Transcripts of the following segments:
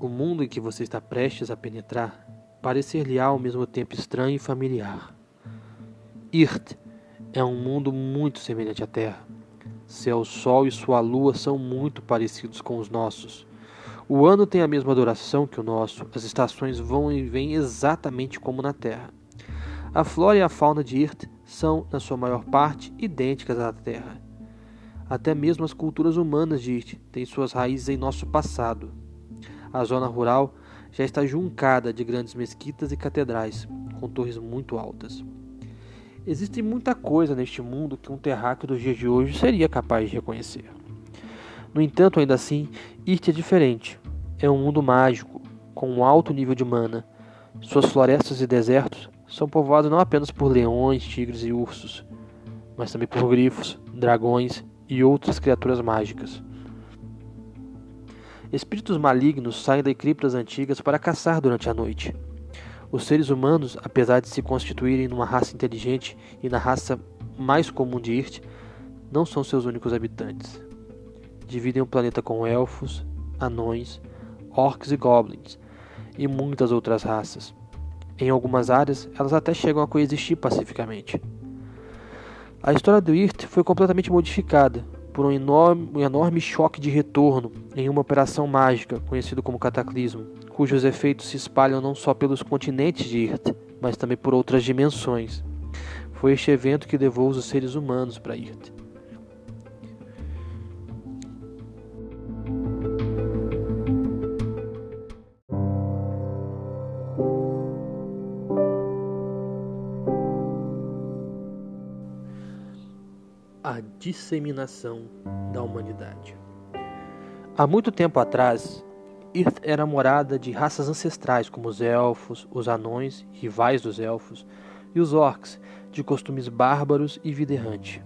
O mundo em que você está prestes a penetrar parecer-lhe ao mesmo tempo estranho e familiar. Irt é um mundo muito semelhante à Terra. Seu Sol e sua Lua são muito parecidos com os nossos. O ano tem a mesma duração que o nosso, as estações vão e vêm exatamente como na Terra. A flora e a fauna de Irt são, na sua maior parte, idênticas à Terra. Até mesmo as culturas humanas de Irt têm suas raízes em nosso passado. A zona rural já está juncada de grandes mesquitas e catedrais, com torres muito altas. Existe muita coisa neste mundo que um terráqueo dos dias de hoje seria capaz de reconhecer. No entanto, ainda assim, Irt é diferente. É um mundo mágico, com um alto nível de mana. Suas florestas e desertos são povoados não apenas por leões, tigres e ursos, mas também por grifos, dragões e outras criaturas mágicas. Espíritos malignos saem das criptas antigas para caçar durante a noite. Os seres humanos, apesar de se constituírem numa raça inteligente e na raça mais comum de Irt, não são seus únicos habitantes. Dividem o planeta com elfos, anões, orcs e goblins, e muitas outras raças. Em algumas áreas, elas até chegam a coexistir pacificamente. A história do Irt foi completamente modificada por um enorme, um enorme choque de retorno em uma operação mágica conhecida como Cataclismo, cujos efeitos se espalham não só pelos continentes de Irt, mas também por outras dimensões. Foi este evento que levou os seres humanos para Irt. A disseminação da humanidade. Há muito tempo atrás, Irth era morada de raças ancestrais como os elfos, os anões, rivais dos elfos, e os orcs, de costumes bárbaros e vida errante.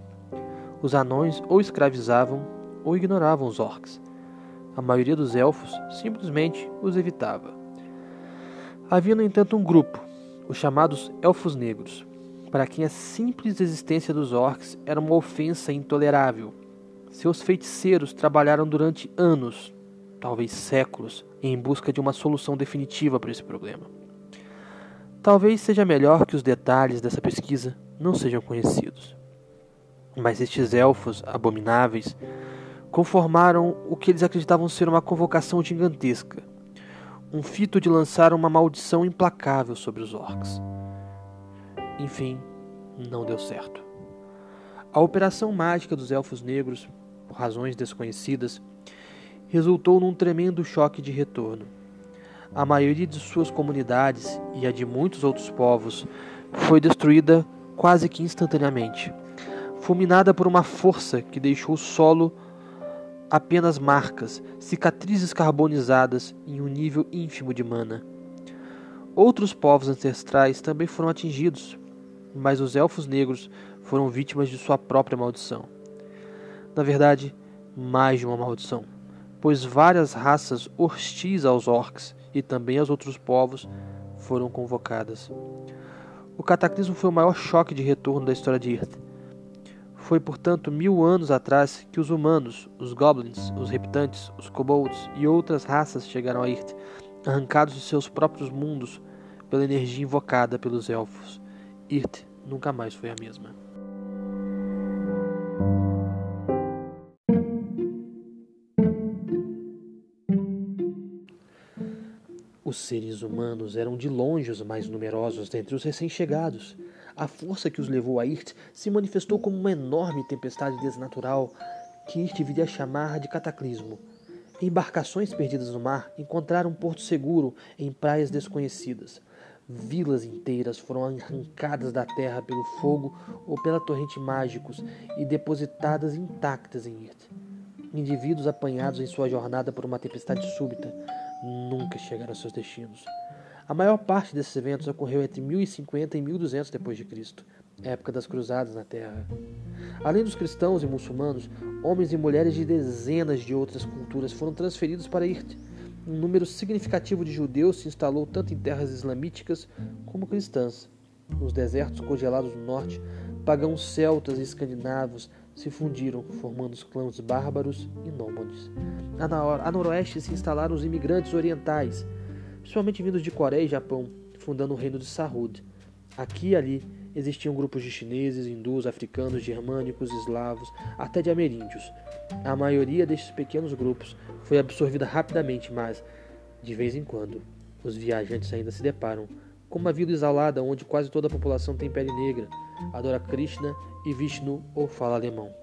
Os anões ou escravizavam ou ignoravam os orcs. A maioria dos elfos simplesmente os evitava. Havia, no entanto, um grupo, os chamados Elfos Negros, para quem a simples existência dos orcs era uma ofensa intolerável. Seus feiticeiros trabalharam durante anos, talvez séculos, em busca de uma solução definitiva para esse problema. Talvez seja melhor que os detalhes dessa pesquisa não sejam conhecidos. Mas estes elfos abomináveis conformaram o que eles acreditavam ser uma convocação gigantesca, um fito de lançar uma maldição implacável sobre os orcs. Enfim, não deu certo. A operação mágica dos elfos negros, por razões desconhecidas, resultou num tremendo choque de retorno. A maioria de suas comunidades e a de muitos outros povos foi destruída quase que instantaneamente, fulminada por uma força que deixou o solo apenas marcas, cicatrizes carbonizadas em um nível ínfimo de mana. Outros povos ancestrais também foram atingidos, mas os elfos negros foram vítimas de sua própria maldição. Na verdade, mais de uma maldição, pois várias raças hostis aos orcs e também aos outros povos foram convocadas. O cataclismo foi o maior choque de retorno da história de Irth. Foi, portanto, mil anos atrás que os humanos, os goblins, os reptantes, os kobolds e outras raças chegaram a Irth, arrancados de seus próprios mundos pela energia invocada pelos elfos. Irth nunca mais foi a mesma. Os seres humanos eram de longe os mais numerosos dentre os recém-chegados. A força que os levou a Irt se manifestou como uma enorme tempestade desnatural que Irt viria a chamar de cataclismo. Embarcações perdidas no mar encontraram um porto seguro em praias desconhecidas. Vilas inteiras foram arrancadas da terra pelo fogo ou pela torrente mágicos e depositadas intactas em Irt. Indivíduos apanhados em sua jornada por uma tempestade súbita nunca chegaram aos seus destinos. A maior parte desses eventos ocorreu entre 1050 e 1200 d.C., época das cruzadas na Terra. Além dos cristãos e muçulmanos, homens e mulheres de dezenas de outras culturas foram transferidos para Irt um número significativo de judeus se instalou tanto em terras islamíticas como cristãs. Nos desertos congelados do norte, pagãos celtas e escandinavos se fundiram, formando os clãs bárbaros e nômades. A noroeste se instalaram os imigrantes orientais, principalmente vindos de Coreia e Japão, fundando o reino de Sarud. Aqui e ali existiam grupos de chineses, hindus, africanos, germânicos, eslavos, até de ameríndios. A maioria destes pequenos grupos foi absorvida rapidamente, mas, de vez em quando, os viajantes ainda se deparam com uma vila isolada onde quase toda a população tem pele negra, adora Krishna e Vishnu ou fala alemão.